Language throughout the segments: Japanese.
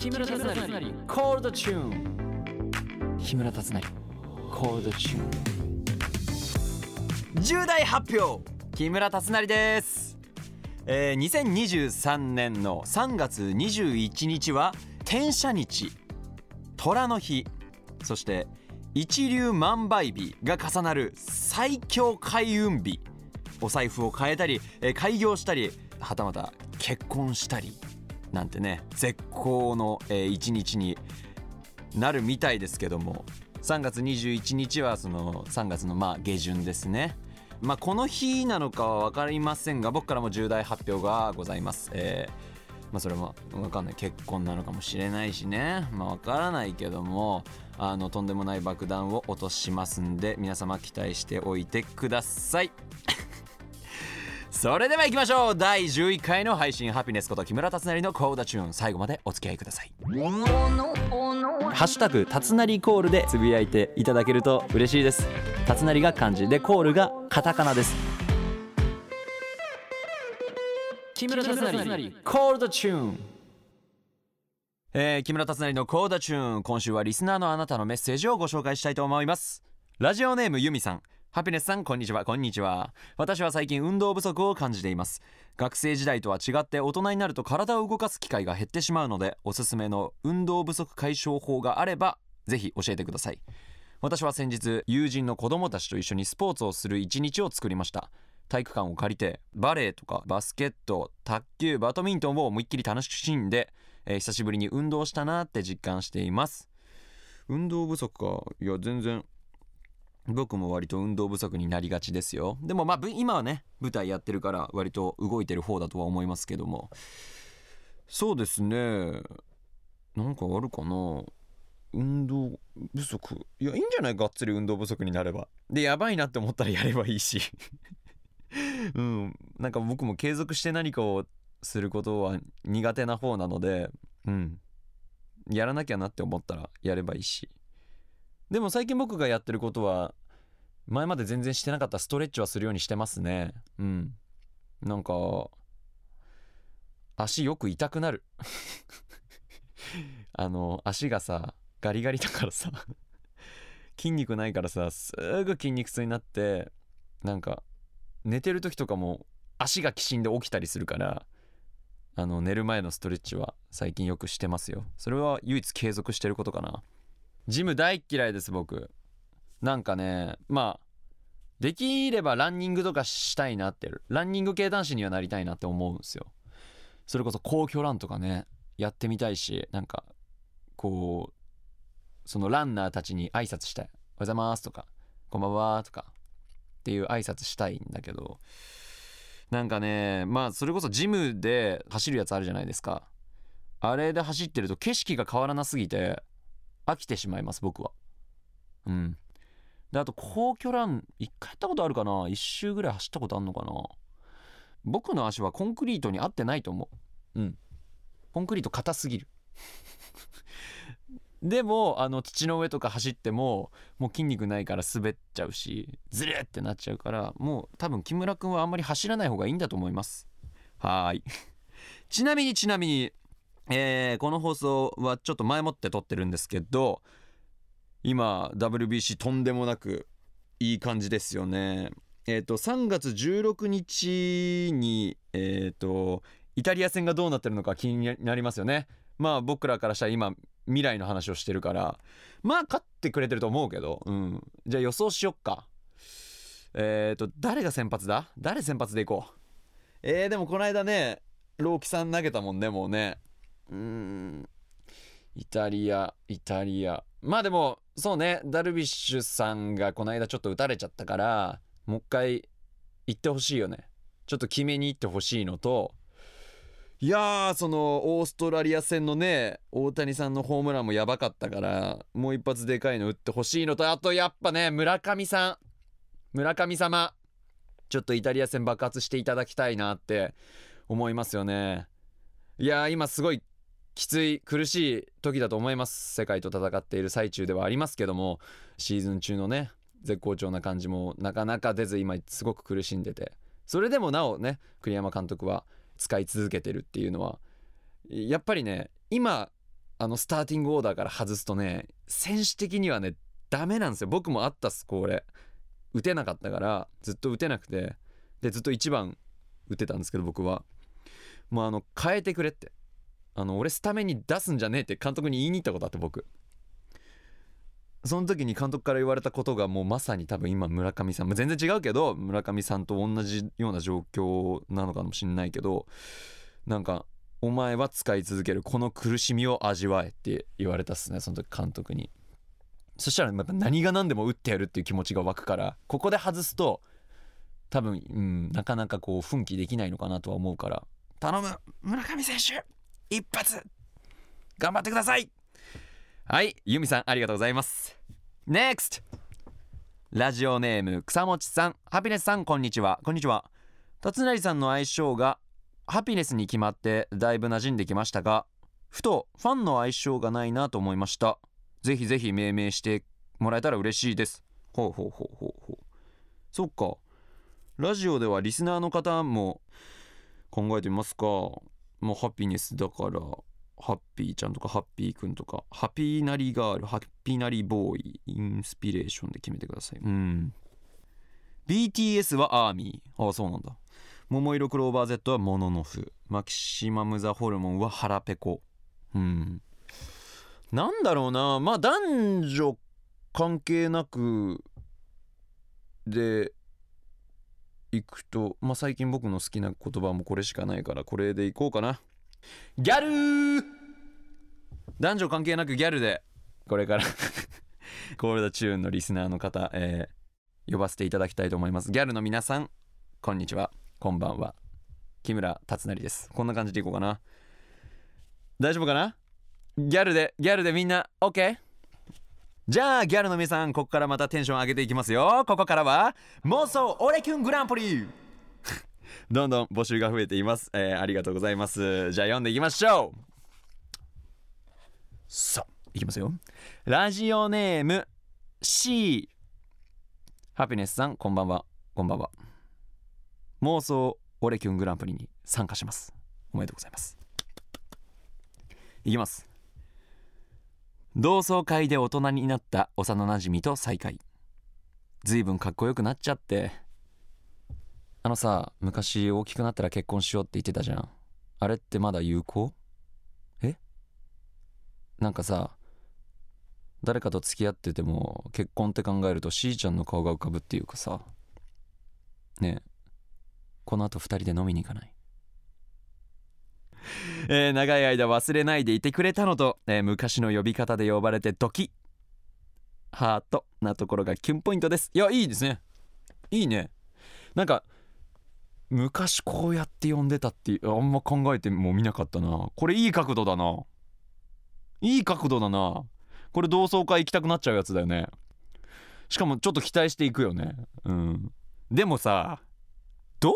木村達成。コールドチューン木村達成。コールドチューン重大発表。木村達成です、えー、2023年の3月21日は天赦日。虎の日。そして一粒万倍日が重なる最強開運日。お財布を変えたり、えー開業したりはたまた結婚したりなんてね絶好の、一日になるみたいですけども3月21日はその3月のまあ下旬ですね。まあこの日なのかは分かりませんが僕からも重大発表がございます。えーまあそれも分かんない。結婚なのかもしれないしね。まあ分からないけどもあのとんでもない爆弾を落としますんで皆様期待しておいてください。それでは行きましょう。第11回の配信ハピネスこと木村達成のコーダチューン。最後までお付き合いください。ハッシュタグたつなりコールでつぶやいていただけると嬉しいです。たつなりが漢字でコールがカタカナです。木村達成。コールドチューン。えー、木村達成のコーダチューン。今週はリスナーのあなたのメッセージをご紹介したいと思います。ラジオネームゆみさんハピネスさんこんにちは。こんにちは。私は最近運動不足を感じています。学生時代とは違って大人になると体を動かす機会が減ってしまうのでおすすめの運動不足解消法があればぜひ教えてください。私は先日友人の子供たちと一緒にスポーツをする一日を作りました。体育館を借りてバレーとかバスケット卓球バドミントンを思いっきり楽しんで、えー久しぶりに運動したなって実感しています。運動不足か。いや全然僕も割と運動不足になりがちですよ。でもまあ今はね舞台やってるから割と動いてる方だとは思いますけども。そうですね。なんかあるかな。運動不足。いやいいんじゃない？がっつり運動不足になれば。でやばいなって思ったらやればいいし。うん。なんか僕も継続して何かをすることは苦手な方なのでうん。やらなきゃなって思ったらやればいいし。でも最近僕がやってることは前まで全然してなかったストレッチはするようにしてますね。うん。なんか足よく痛くなる。あの足がさガリガリだからさ筋肉ないからさすぐ筋肉痛になってなんか寝てる時とかも足がきしんで起きたりするからあの寝る前のストレッチは最近よくしてますよ。それは唯一継続してることかな。ジム大っ嫌いです僕。なんかねまあできればランニングとかしたいなってランニング系男子にはなりたいなって思うんですよ。それこそ皇居ランとかねやってみたいしなんかこうそのランナーたちに挨拶したい「おはようございます」とか「こんばんは」とかっていう挨拶したいんだけどなんかねまあそれこそジムで走るやつあるじゃないですか。あれで走ってると景色が変わらなすぎて飽きてしまいます僕は。うん。であと皇居ラン一回やったことあるかな？一周ぐらい走ったことあんのかな？僕の足はコンクリートに合ってないと思う。うん。コンクリート硬すぎる。でもあの土の上とか走ってももう筋肉ないから滑っちゃうしズルってなっちゃうからもう多分木村君はあんまり走らない方がいいんだと思います。はい。ちなみにちなみにえーこの放送はちょっと前もって撮ってるんですけど今 WBC とんでもなくいい感じですよね。えっ、と3月16日にえっ、とイタリア戦がどうなってるのか気になりますよね。まあ僕らからしたら今未来の話をしてるから。まあ勝ってくれてると思うけど、うん、じゃあ予想しよっか。えっ、と誰が先発だ？誰先発でいこう？えー、でもこの間ね朗希さん投げたもんねもうね。うん。イタリアイタリア。まあでもそうねダルビッシュさんがこの間ちょっと打たれちゃったからもう一回行ってほしいよね。ちょっと決めに行ってほしいのといやーそのオーストラリア戦のね大谷さんのホームランもやばかったからもう一発でかいの打ってほしいのとあとやっぱね村上さん。村上様。ちょっとイタリア戦爆発していただきたいなって思いますよね。いやー今すごいきつい苦しい時だと思います。世界と戦っている最中ではありますけどもシーズン中のね絶好調な感じもなかなか出ず今すごく苦しんでて。それでもなおね栗山監督は使い続けてるっていうのはやっぱりね今あのスターティングオーダーから外すとね選手的にはねダメなんですよ。僕もあったっすこれ。打てなかったからずっと打てなくて。でずっと1番打ってたんですけど僕は。もうあの変えてくれって。あの俺スタメンに出すんじゃねえって監督に言いに行ったことあって僕。その時に監督から言われたことがもうまさに多分今村上さん、まあ、全然違うけど村上さんと同じような状況なのかもしんないけどなんかお前は使い続けるこの苦しみを味わえって言われたっすねその時監督に。そしたらやっぱ何が何でも打ってやるっていう気持ちが湧くからここで外すと多分、うん、なかなかこう奮起できないのかなとは思うから頼む村上選手一発。頑張ってください。はいユミさんありがとうございます。NEXT ラジオネーム草持さん。ハピネスさんこんにちは。こんにちは。辰成さんの愛称がハピネスに決まってだいぶ馴染んできましたがふとファンの愛称がないなと思いました。ぜひぜひ命名してもらえたら嬉しいです。ほうほうほうほうほう。そっか。ラジオではリスナーの方も考えてみますか。もうハピネスだからハッピーちゃんとかハッピーくんとかハピーナリガールハッピーナリボーイインスピレーションで決めてください。うん。BTS はアーミー。ああそうなんだ。桃色クローバー Z はモノノフ。マキシマムザホルモンは腹ペコ。うん。なんだろうな。まあ男女関係なくでいくとまあ最近僕の好きな言葉もこれしかないからこれでいこうかな。ギャルー！男女関係なくギャルでこれから コールドチューンのリスナーの方、えー、呼ばせていただきたいと思います。ギャルの皆さんこんにちは。こんばんは。木村達成です。こんな感じでいこうかな。大丈夫かな？ギャルでギャルでみんな OK? じゃあギャルの皆さんここからまたテンション上げていきますよ。ここからは妄想オレキュングランプリ。どんどん募集が増えています、えー、ありがとうございます。じゃあ読んでいきましょう。さあいきますよ。ラジオネーム C ハピネスさんこんばんは。こんばんは。妄想オレキュングランプリに参加します。おめでとうございます。いきます。同窓会で大人になった幼なじみと再会。ずいぶんかっこよくなっちゃって。あのさ昔大きくなったら結婚しようって言ってたじゃん。あれってまだ有効？え？なんかさ誰かと付き合ってても結婚って考えるとしーちゃんの顔が浮かぶっていうかさ。ねえ。この後2人で飲みに行かない？えー、長い間忘れないでいてくれたのと、えー、昔の呼び方で呼ばれてドキハートなところがキュンポイントです。いやいいですね。いいね。なんか昔こうやって呼んでたってあんま考えてもみなかったな。これいい角度だな。いい角度だな。これ同窓会行きたくなっちゃうやつだよね。しかもちょっと期待していくよね。うん。でもさどう？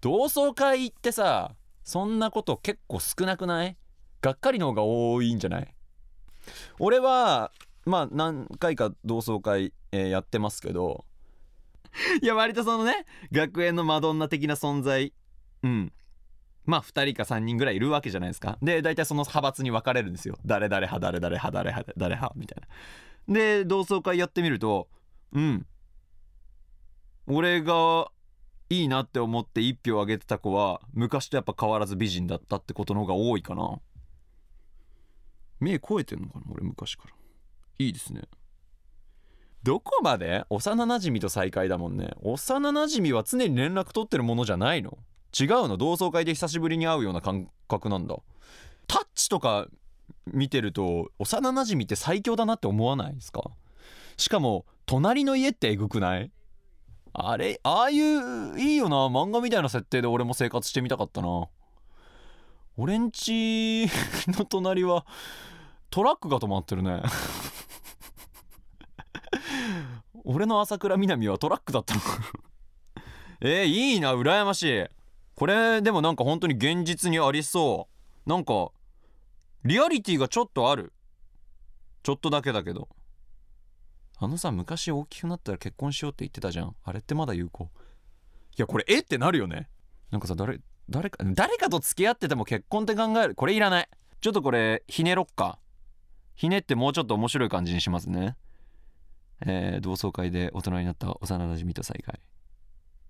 同窓会行ってさそんなこと結構少なくない？がっかりの方が多いんじゃない？俺はまあ何回か同窓会、えー、やってますけど。いや割とそのね学園のマドンナ的な存在。うん。まあ2人か3人ぐらいいるわけじゃないですか。で大体その派閥に分かれるんですよ。誰々派誰々派誰派誰派みたいな。で同窓会やってみるとうん。俺がいいなって思って1票あげてた子は昔とやっぱ変わらず美人だったってことの方が多いかな。目超えてんのかな俺昔から。いいですね。どこまで幼なじみと再会だもんね。幼なじみは常に連絡取ってるものじゃないの。違うの。同窓会で久しぶりに会うような感覚なんだ。タッチとか見てると幼なじみって最強だなって思わないですか？しかも隣の家ってえぐくない？あれああいういいよな。漫画みたいな設定で俺も生活してみたかったな。俺んち の隣はトラックが止まってるね。俺の朝倉みなみはトラックだったの。か えー、いいな。羨ましい。これでもなんか本当に現実にありそう。なんかリアリティがちょっとある。ちょっとだけだけど。あのさ昔大きくなったら結婚しようって言ってたじゃん。あれってまだ有効？いやこれえってなるよね。なんかさ誰誰か誰かと付き合ってても結婚って考える？これいらない。ちょっとこれひねろっか。ひねってもうちょっと面白い感じにしますね。えー、同窓会で大人になった幼なじみと再会。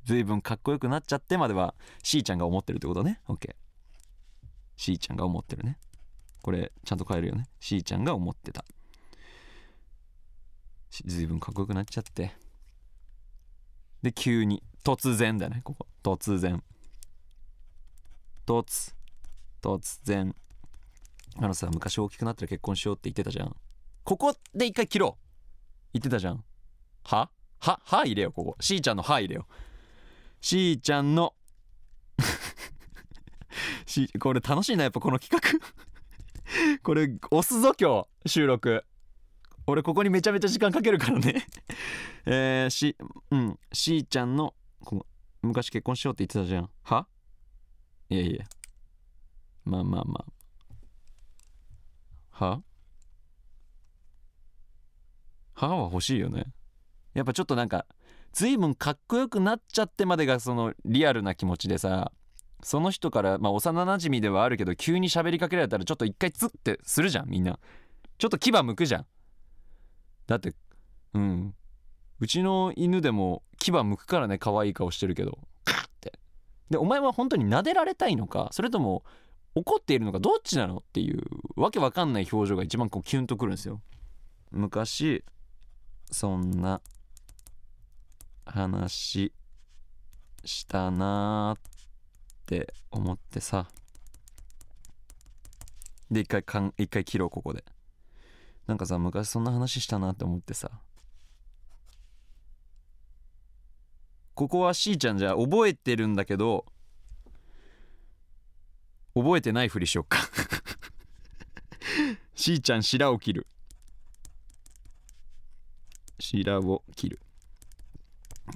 随分かっこよくなっちゃってまではしーちゃんが思ってるってことね？OK しーちゃんが思ってるね。これちゃんと変えるよね。しーちゃんが思ってた随分かっこよくなっちゃって。で急に突然だねここ。突然。突突然。あのさ昔大きくなったら結婚しようって言ってたじゃん。ここで一回切ろう。言ってたじゃん。は？は？は？入れよここ。しーちゃんのは入れよしーちゃんの。これ楽しいなやっぱこの企画。これ押すぞ今日。収録。俺ここにめちゃめちゃ時間かけるからね。えー、しうん。しーちゃんの昔結婚しようって言ってたじゃん。は？いやいや。まあまあまあ。は？歯は欲しいよね。やっぱちょっとなんか随分かっこよくなっちゃってまでがそのリアルな気持ちでさ。その人からまあ幼なじみではあるけど急に喋りかけられたらちょっと一回ツッてするじゃんみんな。ちょっと牙むくじゃん。だってうん。うちの犬でも牙むくからね可愛い顔してるけど。カッて。でお前は本当に撫でられたいのかそれとも怒っているのかどっちなのっていうわけわかんない表情が一番こうキュンとくるんですよ。昔そんな話したなーって思ってさ。で一回かん一回切ろうここで。なんかさ昔そんな話したなって思ってさ。ここはしーちゃんじゃ覚えてるんだけど覚えてないふりしよっか。しーちゃん白を切る。白を切る。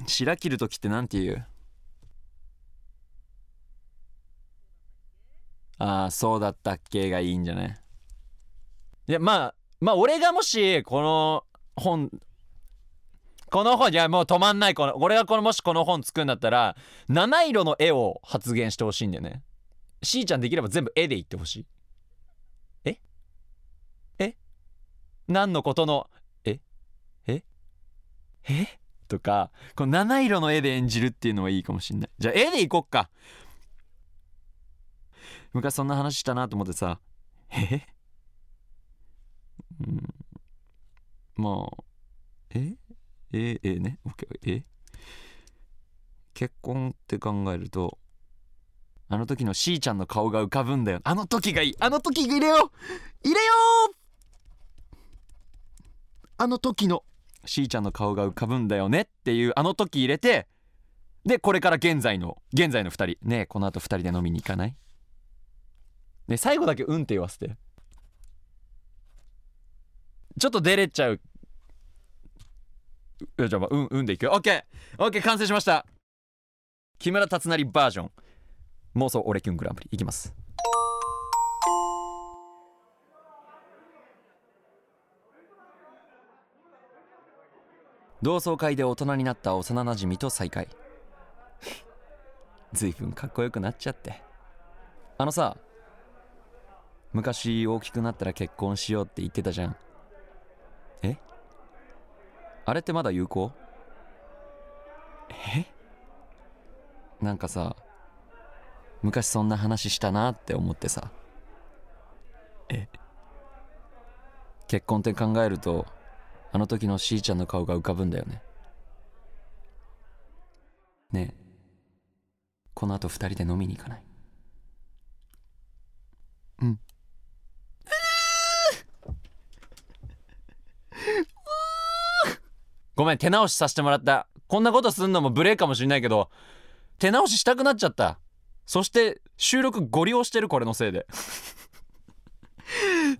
白切る時って何て言う？ああそうだったっけがいいんじゃない？いやまあまあ俺がもしこの本この本いやもう止まんないこの俺がこのもしこの本作るんだったら七色の絵を発言してほしいんだよね。しーちゃんできれば全部絵で言ってほしい。え？え？何のことのえ？え？え？とかこの七色の絵で演じるっていうのはいいかもしんない。じゃあ絵でいこっか。昔そんな話したなと思ってさえ？うん。まあえ？え？え？ね？OK え？結婚って考えるとあの時のしーちゃんの顔が浮かぶんだよ。あの時がいい。あの時入れよう。入れよう！あの時の。しーちゃんの顔が浮かぶんだよねっていうあの時入れてでこれから現在の現在の2人。ねこの後2人で飲みに行かない？ね最後だけ「うん」って言わせて。ちょっと出れちゃう。じゃあ、まあ、うんうんでいくよ。OKOK、OK! 完成しました。木村達成バージョン。妄想オレキュングランプリ。いきます。同窓会で大人になった幼なじみと再会。ずいぶんかっこよくなっちゃって。あのさ昔大きくなったら結婚しようって言ってたじゃん。え？あれってまだ有効？え？なんかさ昔そんな話したなって思ってさ。え？結婚って考えるとあの時のしーちゃんの顔が浮かぶんだよね。ねえこの後二人で飲みに行かない？うん。ごめん手直しさせてもらった。こんなことすんのも無礼かもしれないけど手直ししたくなっちゃった。そして収録ご利用してるこれのせいで。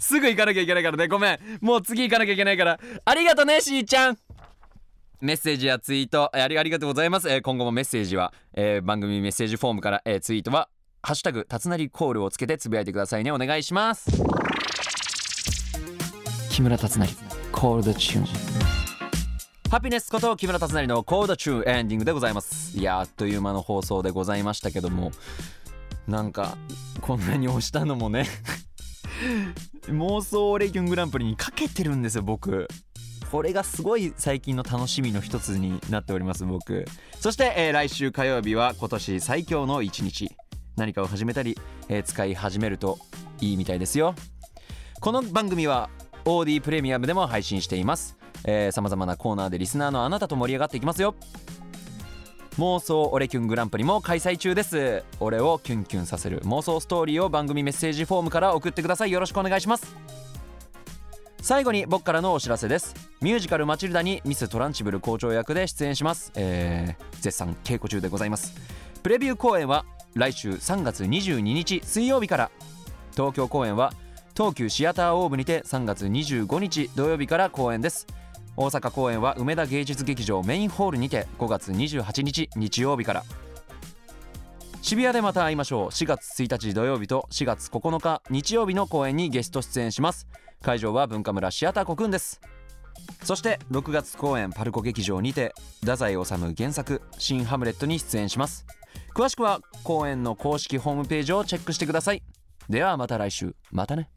すぐ行かなきゃいけないからね。ごめん。もう次行かなきゃいけないから。ありがとねしーちゃん。メッセージやツイート。ありありがとうございます、えー、今後もメッセージは、えー、番組メッセージフォームから、えー、ツイートは「ハッシュタグたつなりコール」をつけてつぶやいてくださいね。お願いします。木村達成コールドチューンハピネスこと木村達成のコードチューエンディングでございます。いやあっという間の放送でございましたけどもなんかこんなに押したのもね 妄想オレキュングランプリにかけてるんですよ僕。これがすごい最近の楽しみの一つになっております僕。そして、えー来週火曜日は今年最強の一日。何かを始めたり、えー使い始めるといいみたいですよ。この番組は OD プレミアムでも配信しています。さまざまなコーナーでリスナーのあなたと盛り上がっていきますよ。妄想オレキュングランプリも開催中です。俺をキュンキュンさせる妄想ストーリーを番組メッセージフォームから送ってください。よろしくお願いします。最後に僕からのお知らせです。ミュージカル「マチルダ」にミス・トランチブル校長役で出演します、えー絶賛稽古中でございます。プレビュー公演は来週3月22日水曜日から。東京公演は東急シアターオーブにて3月25日土曜日から公演です。大阪公演は梅田芸術劇場メインホールにて5月28日日曜日から。渋谷でまた会いましょう。4月1日土曜日と4月9日日曜日の公演にゲスト出演します。会場は文化村シアターコクンです。そして6月公演パルコ劇場にて太宰治原作「新ハムレット」に出演します。詳しくは公演の公式ホームページをチェックしてください。ではまた来週。またね。